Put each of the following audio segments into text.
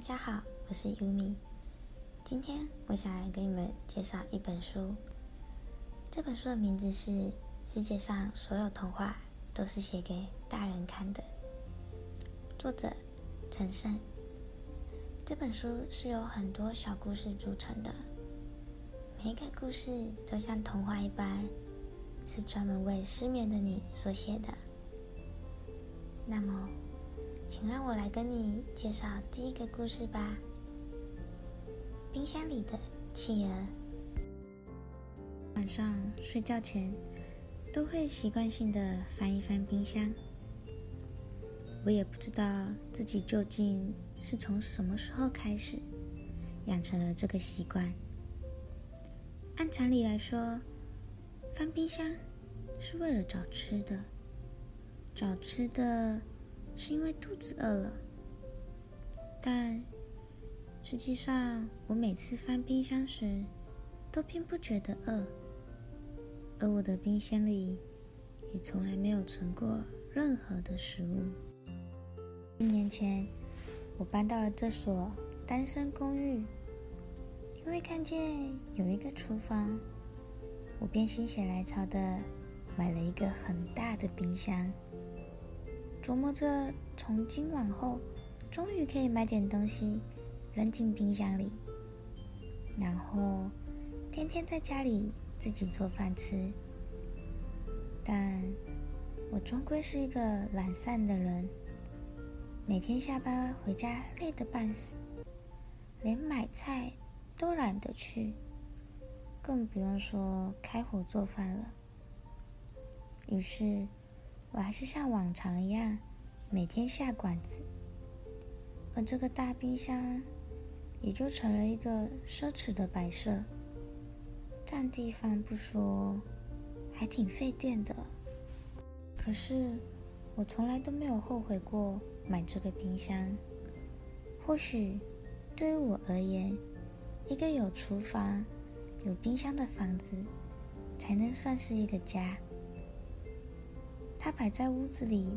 大家好，我是 Yumi。今天我想来给你们介绍一本书。这本书的名字是《世界上所有童话都是写给大人看的》，作者陈胜。这本书是由很多小故事组成的，每一个故事都像童话一般，是专门为失眠的你所写的。那么，请让我来跟你介绍第一个故事吧。冰箱里的企鹅。晚上睡觉前，都会习惯性的翻一翻冰箱。我也不知道自己究竟是从什么时候开始养成了这个习惯。按常理来说，翻冰箱是为了找吃的，找吃的。是因为肚子饿了，但实际上，我每次翻冰箱时都并不觉得饿，而我的冰箱里也从来没有存过任何的食物。一年前，我搬到了这所单身公寓，因为看见有一个厨房，我便心血来潮的买了一个很大的冰箱。琢磨着从今往后，终于可以买点东西扔进冰箱里，然后天天在家里自己做饭吃。但我终归是一个懒散的人，每天下班回家累得半死，连买菜都懒得去，更不用说开火做饭了。于是。我还是像往常一样，每天下馆子，而这个大冰箱也就成了一个奢侈的摆设，占地方不说，还挺费电的。可是我从来都没有后悔过买这个冰箱。或许对于我而言，一个有厨房、有冰箱的房子，才能算是一个家。它摆在屋子里，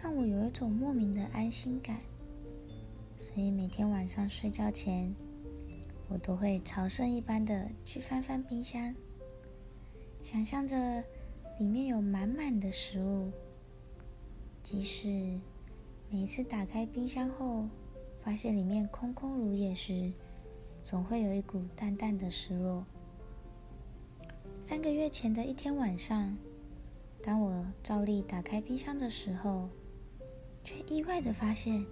让我有一种莫名的安心感。所以每天晚上睡觉前，我都会朝圣一般的去翻翻冰箱，想象着里面有满满的食物。即使每一次打开冰箱后，发现里面空空如也时，总会有一股淡淡的失落。三个月前的一天晚上。当我照例打开冰箱的时候，却意外的发现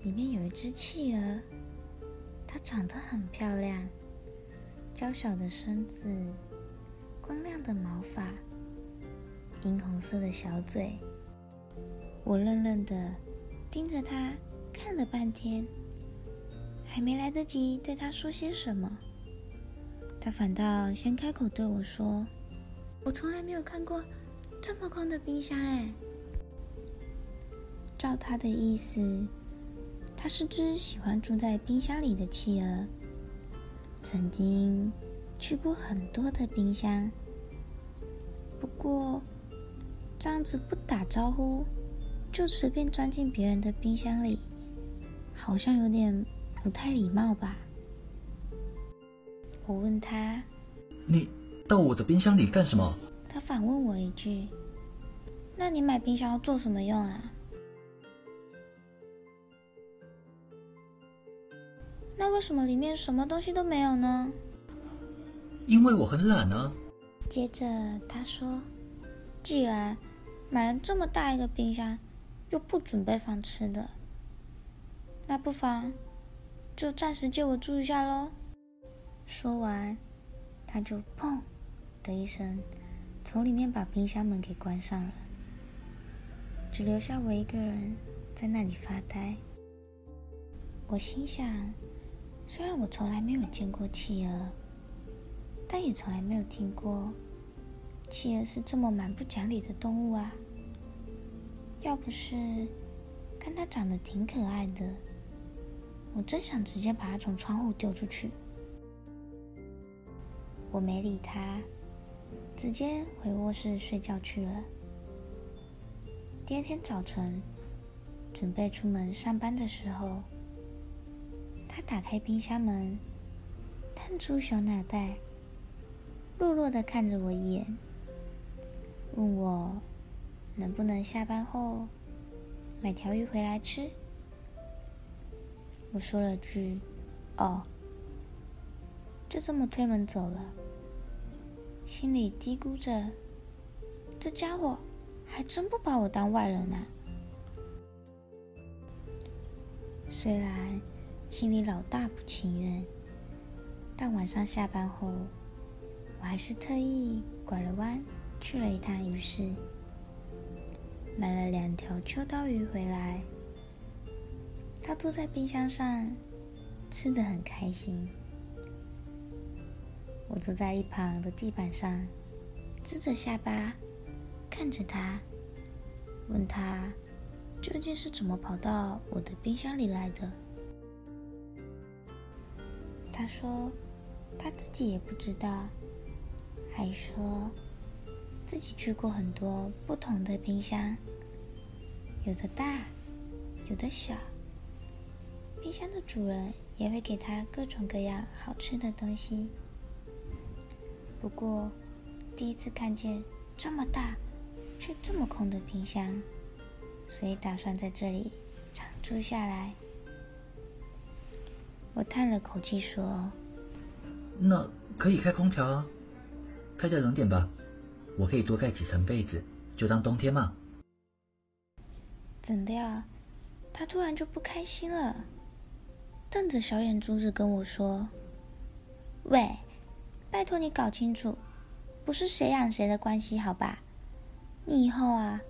里面有一只企鹅。它长得很漂亮，娇小的身子，光亮的毛发，银红色的小嘴。我愣愣的盯着它看了半天，还没来得及对它说些什么，它反倒先开口对我说：“我从来没有看过。”这么空的冰箱哎！照他的意思，他是只喜欢住在冰箱里的企鹅，曾经去过很多的冰箱。不过这样子不打招呼就随便钻进别人的冰箱里，好像有点不太礼貌吧？我问他：“你到我的冰箱里干什么？”他反问我一句：“那你买冰箱要做什么用啊？”那为什么里面什么东西都没有呢？因为我很懒啊。接着他说：“既然买了这么大一个冰箱，又不准备放吃的，那不妨就暂时借我住一下喽。”说完，他就砰的一声。从里面把冰箱门给关上了，只留下我一个人在那里发呆。我心想，虽然我从来没有见过企鹅，但也从来没有听过企鹅是这么蛮不讲理的动物啊！要不是看它长得挺可爱的，我真想直接把它从窗户丢出去。我没理它。直接回卧室睡觉去了。第二天早晨，准备出门上班的时候，他打开冰箱门，探出小脑袋，弱弱的看着我一眼，问我能不能下班后买条鱼回来吃。我说了句：“哦。”就这么推门走了，心里嘀咕着：“这家伙还真不把我当外人呢。”虽然心里老大不情愿，但晚上下班后，我还是特意拐了弯去了一趟鱼市，买了两条秋刀鱼回来。他坐在冰箱上，吃的很开心。我坐在一旁的地板上，支着下巴看着他，问他究竟是怎么跑到我的冰箱里来的。他说他自己也不知道，还说自己去过很多不同的冰箱，有的大，有的小。冰箱的主人也会给他各种各样好吃的东西。不过，第一次看见这么大却这么空的冰箱，所以打算在这里常住下来。我叹了口气说：“那可以开空调啊，开的冷点吧，我可以多盖几层被子，就当冬天嘛。”怎的呀？他突然就不开心了，瞪着小眼珠子跟我说：“喂！”拜托你搞清楚，不是谁养谁的关系，好吧？你以后啊，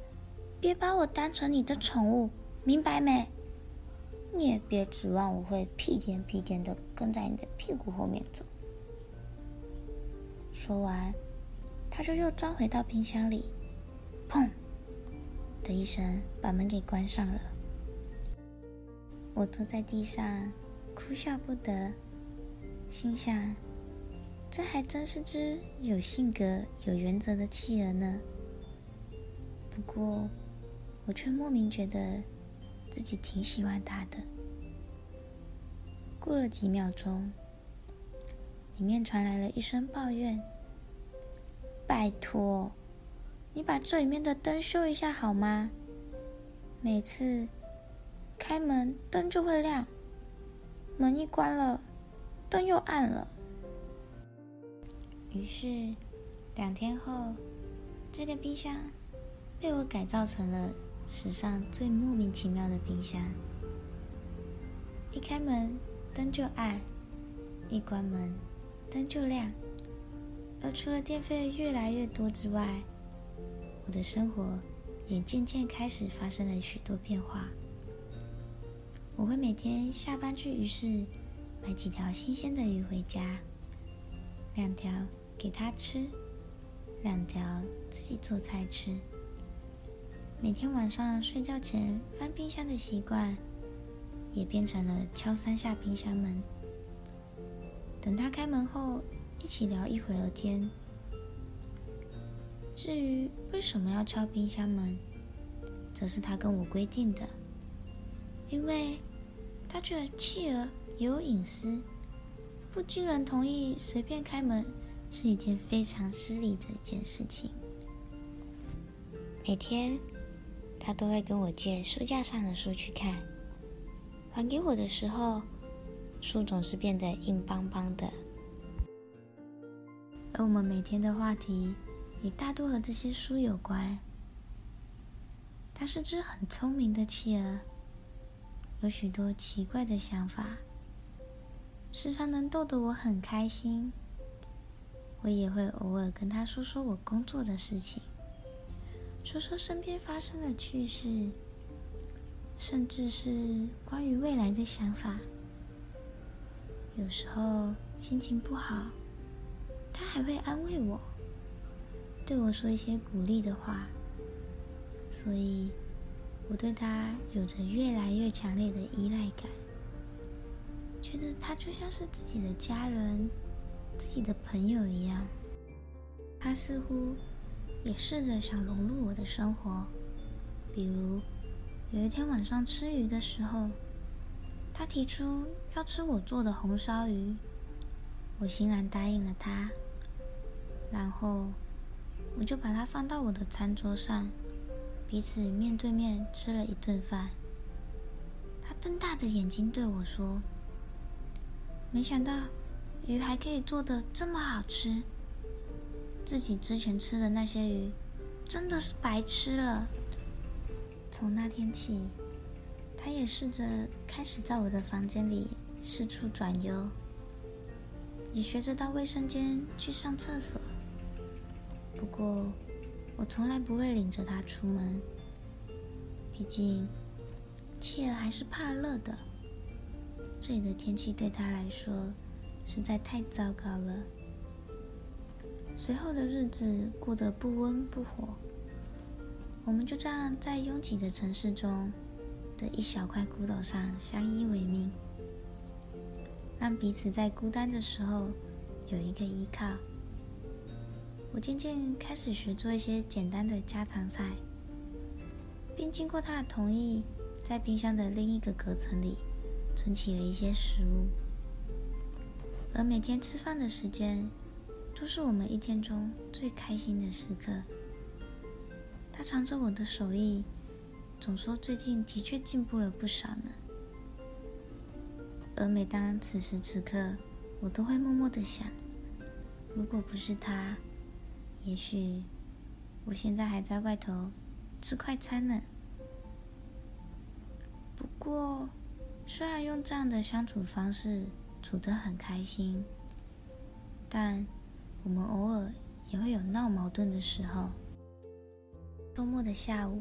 别把我当成你的宠物，明白没？你也别指望我会屁颠屁颠的跟在你的屁股后面走。说完，他就又钻回到冰箱里，砰的一声把门给关上了。我坐在地上哭笑不得，心想。这还真是只有性格、有原则的企鹅呢。不过，我却莫名觉得自己挺喜欢它的。过了几秒钟，里面传来了一声抱怨：“拜托，你把这里面的灯修一下好吗？每次开门灯就会亮，门一关了，灯又暗了。”于是，两天后，这个冰箱被我改造成了史上最莫名其妙的冰箱。一开门，灯就暗；一关门，灯就亮。而除了电费越来越多之外，我的生活也渐渐开始发生了许多变化。我会每天下班去鱼市买几条新鲜的鱼回家，两条。给他吃两条，自己做菜吃。每天晚上睡觉前翻冰箱的习惯，也变成了敲三下冰箱门。等他开门后，一起聊一会儿天。至于为什么要敲冰箱门，则是他跟我规定的，因为他觉得企鹅也有隐私，不经人同意随便开门。是一件非常失礼的一件事情。每天，他都会跟我借书架上的书去看，还给我的时候，书总是变得硬邦邦的。而我们每天的话题也大多和这些书有关。它是只很聪明的企鹅，有许多奇怪的想法，时常能逗得我很开心。我也会偶尔跟他说说我工作的事情，说说身边发生的趣事，甚至是关于未来的想法。有时候心情不好，他还会安慰我，对我说一些鼓励的话。所以，我对他有着越来越强烈的依赖感，觉得他就像是自己的家人。自己的朋友一样，他似乎也试着想融入我的生活。比如有一天晚上吃鱼的时候，他提出要吃我做的红烧鱼，我欣然答应了他。然后我就把它放到我的餐桌上，彼此面对面吃了一顿饭。他瞪大着眼睛对我说：“没想到鱼还可以做的这么好吃，自己之前吃的那些鱼真的是白吃了。”从那天起。他也试着开始在我的房间里四处转悠，也学着到卫生间去上厕所。不过，我从来不会领着他出门，毕竟企鹅还是怕热的。这里的天气对他来说实在太糟糕了。随后的日子过得不温不火，我们就这样在拥挤的城市中。的一小块骨头上相依为命，让彼此在孤单的时候有一个依靠。我渐渐开始学做一些简单的家常菜，并经过他的同意，在冰箱的另一个隔层里存起了一些食物。而每天吃饭的时间，都是我们一天中最开心的时刻。他尝着我的手艺。总说最近的确进步了不少呢。而每当此时此刻，我都会默默的想：如果不是他，也许我现在还在外头吃快餐呢。不过，虽然用这样的相处方式处得很开心，但我们偶尔也会有闹矛盾的时候。周末的下午。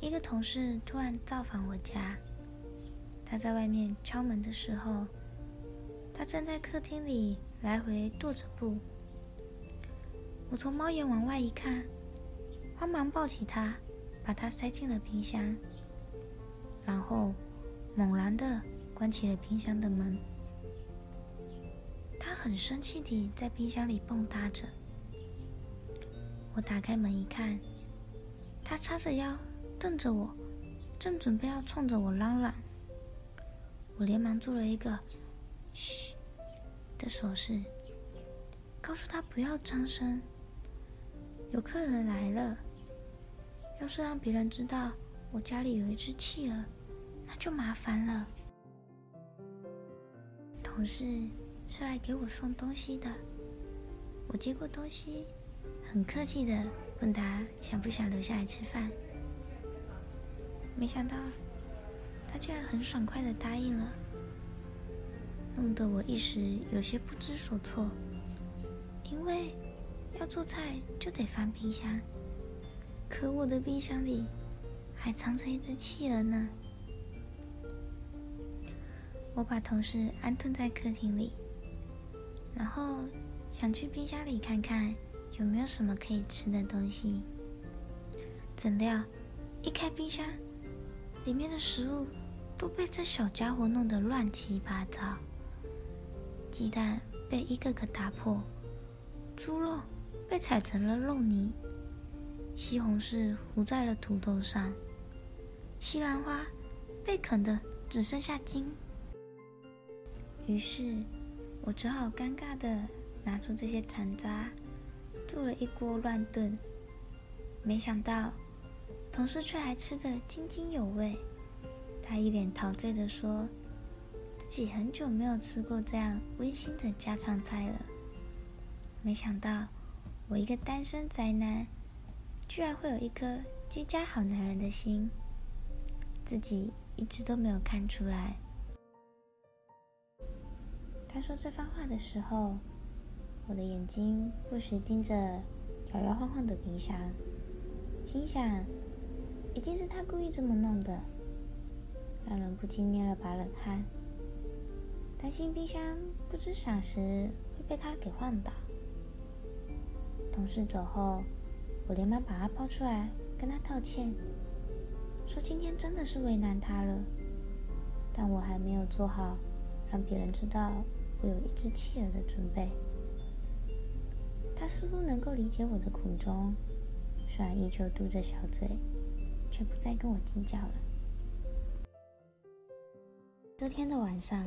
一个同事突然造访我家，他在外面敲门的时候，他正在客厅里来回踱着步。我从猫眼往外一看，慌忙抱起他，把他塞进了冰箱，然后猛然的关起了冰箱的门。很生气地在冰箱里蹦跶着。我打开门一看，他叉着腰。瞪着我，正准备要冲着我嚷嚷，我连忙做了一个“嘘”的手势，告诉他不要张声。有客人来了，要是让别人知道我家里有一只企鹅，那就麻烦了。同事是来给我送东西的，我接过东西，很客气的问他想不想留下来吃饭。没想到，他竟然很爽快的答应了，弄得我一时有些不知所措。因为要做菜就得翻冰箱，可我的冰箱里还藏着一只企鹅呢。我把同事安顿在客厅里，然后想去冰箱里看看有没有什么可以吃的东西。怎料一开冰箱，里面的食物都被这小家伙弄得乱七八糟，鸡蛋被一个个打破，猪肉被踩成了肉泥，西红柿糊在了土豆上，西兰花被啃得只剩下茎。于是，我只好尴尬的拿出这些残渣，做了一锅乱炖。没想到。同事却还吃得津津有味，他一脸陶醉的说：“自己很久没有吃过这样温馨的家常菜了。没想到，我一个单身宅男，居然会有一颗居家好男人的心，自己一直都没有看出来。”他说这番话的时候，我的眼睛不时盯着摇摇晃晃的冰箱，心想。一定是他故意这么弄的，让人不禁捏了把冷汗，担心冰箱不知啥时会被他给晃倒。同事走后，我连忙把他抱出来，跟他道歉，说今天真的是为难他了，但我还没有做好让别人知道有一只企鹅的准备。他似乎能够理解我的苦衷，虽然依旧嘟着小嘴。却不再跟我计较了。这天的晚上，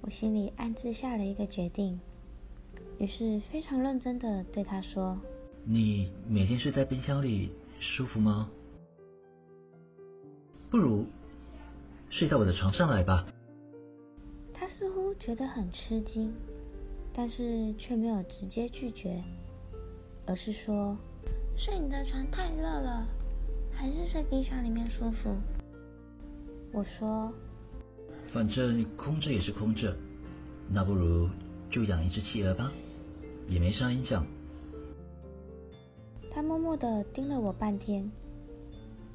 我心里暗自下了一个决定，于是非常认真的对他说：“你每天睡在冰箱里舒服吗？不如睡到我的床上来吧。”他似乎觉得很吃惊，但是却没有直接拒绝，而是说：“睡你的床太热了，还是睡冰箱里面舒服。”我说。反正空着也是空着，那不如就养一只企鹅吧，也没啥影响。他默默的盯了我半天，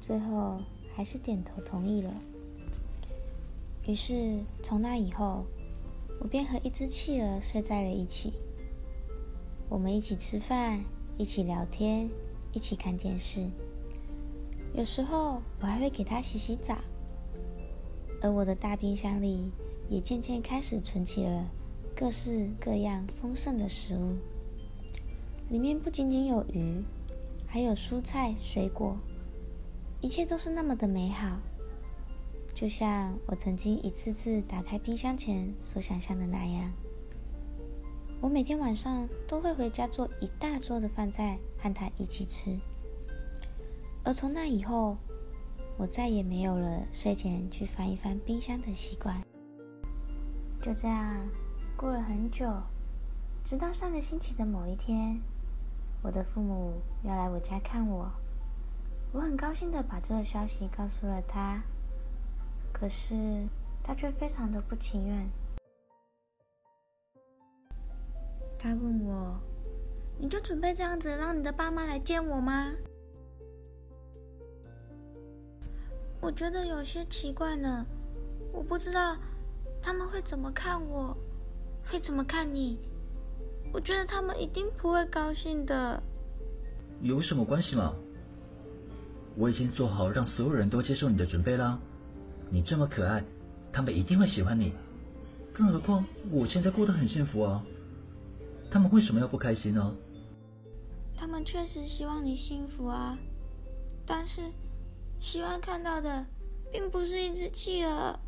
最后还是点头同意了。于是从那以后，我便和一只企鹅睡在了一起。我们一起吃饭，一起聊天，一起看电视。有时候我还会给它洗洗澡。而我的大冰箱里也渐渐开始存起了各式各样丰盛的食物，里面不仅仅有鱼，还有蔬菜、水果，一切都是那么的美好，就像我曾经一次次打开冰箱前所想象的那样。我每天晚上都会回家做一大桌的饭菜和他一起吃，而从那以后。我再也没有了睡前去翻一翻冰箱的习惯。就这样过了很久，直到上个星期的某一天，我的父母要来我家看我，我很高兴的把这个消息告诉了他，可是他却非常的不情愿。他问我：“你就准备这样子让你的爸妈来见我吗？”我觉得有些奇怪呢，我不知道他们会怎么看我，会怎么看你。我觉得他们一定不会高兴的。有什么关系吗？我已经做好让所有人都接受你的准备啦。你这么可爱，他们一定会喜欢你。更何况我现在过得很幸福啊，他们为什么要不开心呢？他们确实希望你幸福啊，但是。希望看到的，并不是一只企鹅。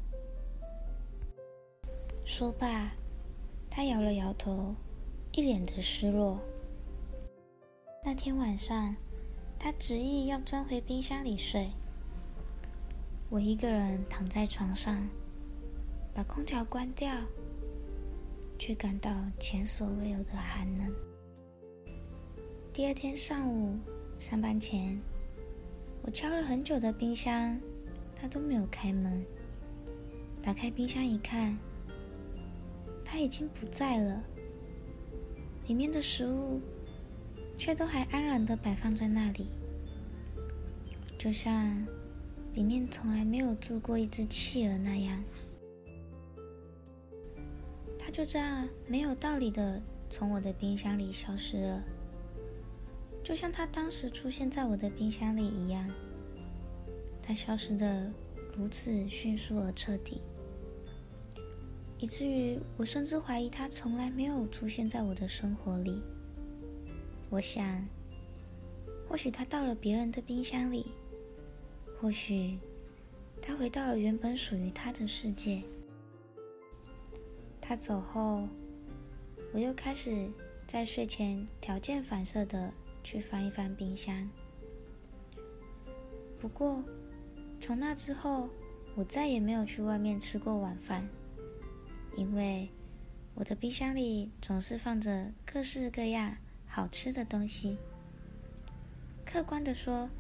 说罢，他摇了摇头，一脸的失落。那天晚上，他执意要钻回冰箱里睡。我一个人躺在床上，把空调关掉，却感到前所未有的寒冷。第二天上午上班前。我敲了很久的冰箱，它都没有开门。打开冰箱一看，它已经不在了。里面的食物却都还安然的摆放在那里，就像里面从来没有住过一只企鹅那样。它就这样没有道理的从我的冰箱里消失了。就像他当时出现在我的冰箱里一样，他消失的如此迅速而彻底，以至于我甚至怀疑他从来没有出现在我的生活里。我想，或许他到了别人的冰箱里，或许他回到了原本属于他的世界。他走后，我又开始在睡前条件反射的。去翻一翻冰箱。不过，从那之后，我再也没有去外面吃过晚饭，因为我的冰箱里总是放着各式各样好吃的东西。客观的说，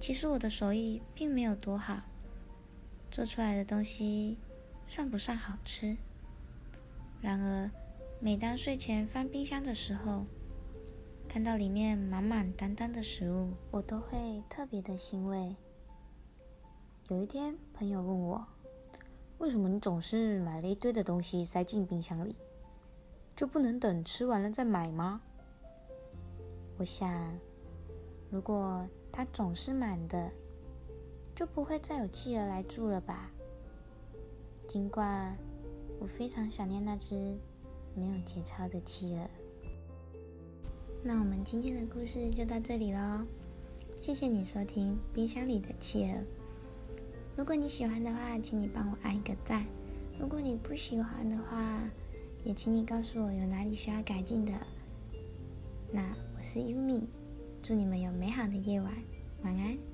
其实我的手艺并没有多好，做出来的东西算不上好吃。然而，每当睡前翻冰箱的时候，看到里面满满当当的食物，我都会特别的欣慰。有一天，朋友问我：“为什么你总是买了一堆的东西塞进冰箱里，就不能等吃完了再买吗？”我想，如果它总是满的就不会再有企鹅来住了吧？尽管我非常想念那只没有节操的企鹅。那我们今天的故事就到这里喽谢谢你收听冰箱里的企鹅。如果你喜欢的话请你帮我按一个赞。如果你不喜欢的话也请你告诉我有哪里需要改进的。那我是 yumi 祝你们有美好的夜晚晚安。